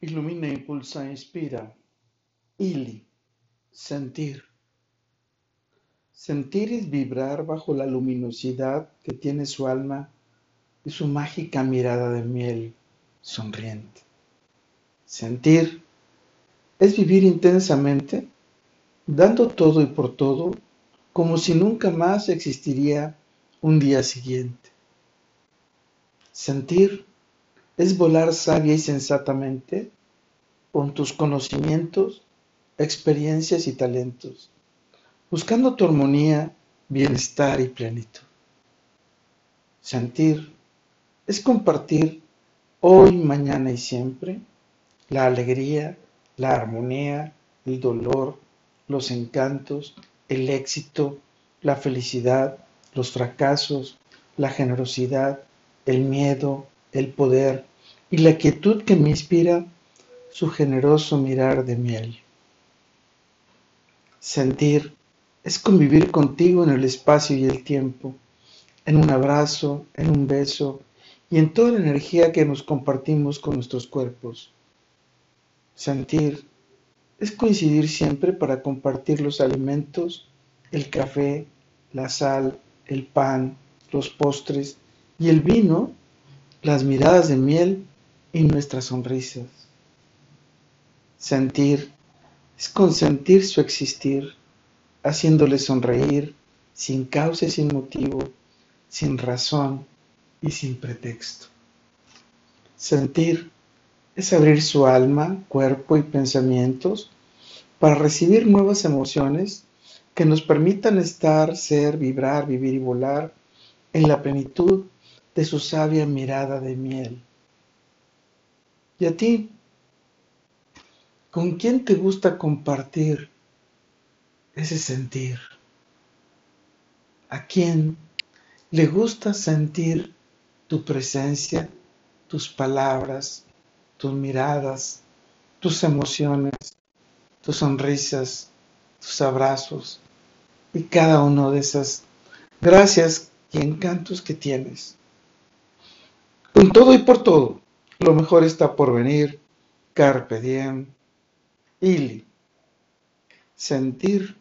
Ilumina, impulsa, inspira. Ili, sentir. Sentir es vibrar bajo la luminosidad que tiene su alma y su mágica mirada de miel sonriente. Sentir es vivir intensamente, dando todo y por todo, como si nunca más existiría un día siguiente. Sentir es volar sabia y sensatamente con tus conocimientos, experiencias y talentos, buscando tu armonía, bienestar y plenitud. Sentir es compartir hoy, mañana y siempre la alegría, la armonía, el dolor, los encantos, el éxito, la felicidad, los fracasos, la generosidad, el miedo, el poder, y la quietud que me inspira su generoso mirar de miel. Sentir es convivir contigo en el espacio y el tiempo, en un abrazo, en un beso y en toda la energía que nos compartimos con nuestros cuerpos. Sentir es coincidir siempre para compartir los alimentos, el café, la sal, el pan, los postres y el vino, las miradas de miel y nuestras sonrisas. Sentir es consentir su existir, haciéndole sonreír sin causa y sin motivo, sin razón y sin pretexto. Sentir es abrir su alma, cuerpo y pensamientos para recibir nuevas emociones que nos permitan estar, ser, vibrar, vivir y volar en la plenitud de su sabia mirada de miel. ¿Y a ti? ¿Con quién te gusta compartir ese sentir? ¿A quién le gusta sentir tu presencia, tus palabras, tus miradas, tus emociones, tus sonrisas, tus abrazos y cada uno de esas gracias y encantos que tienes? Con todo y por todo, lo mejor está por venir. Carpe diem. Ili. Sentir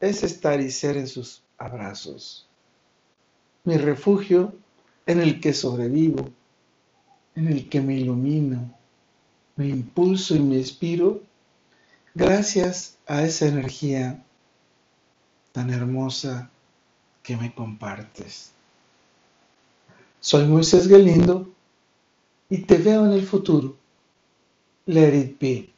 es estar y ser en sus abrazos. Mi refugio en el que sobrevivo, en el que me ilumino, me impulso y me inspiro gracias a esa energía tan hermosa que me compartes. Soy Moisés Galindo y te veo en el futuro. Let it be.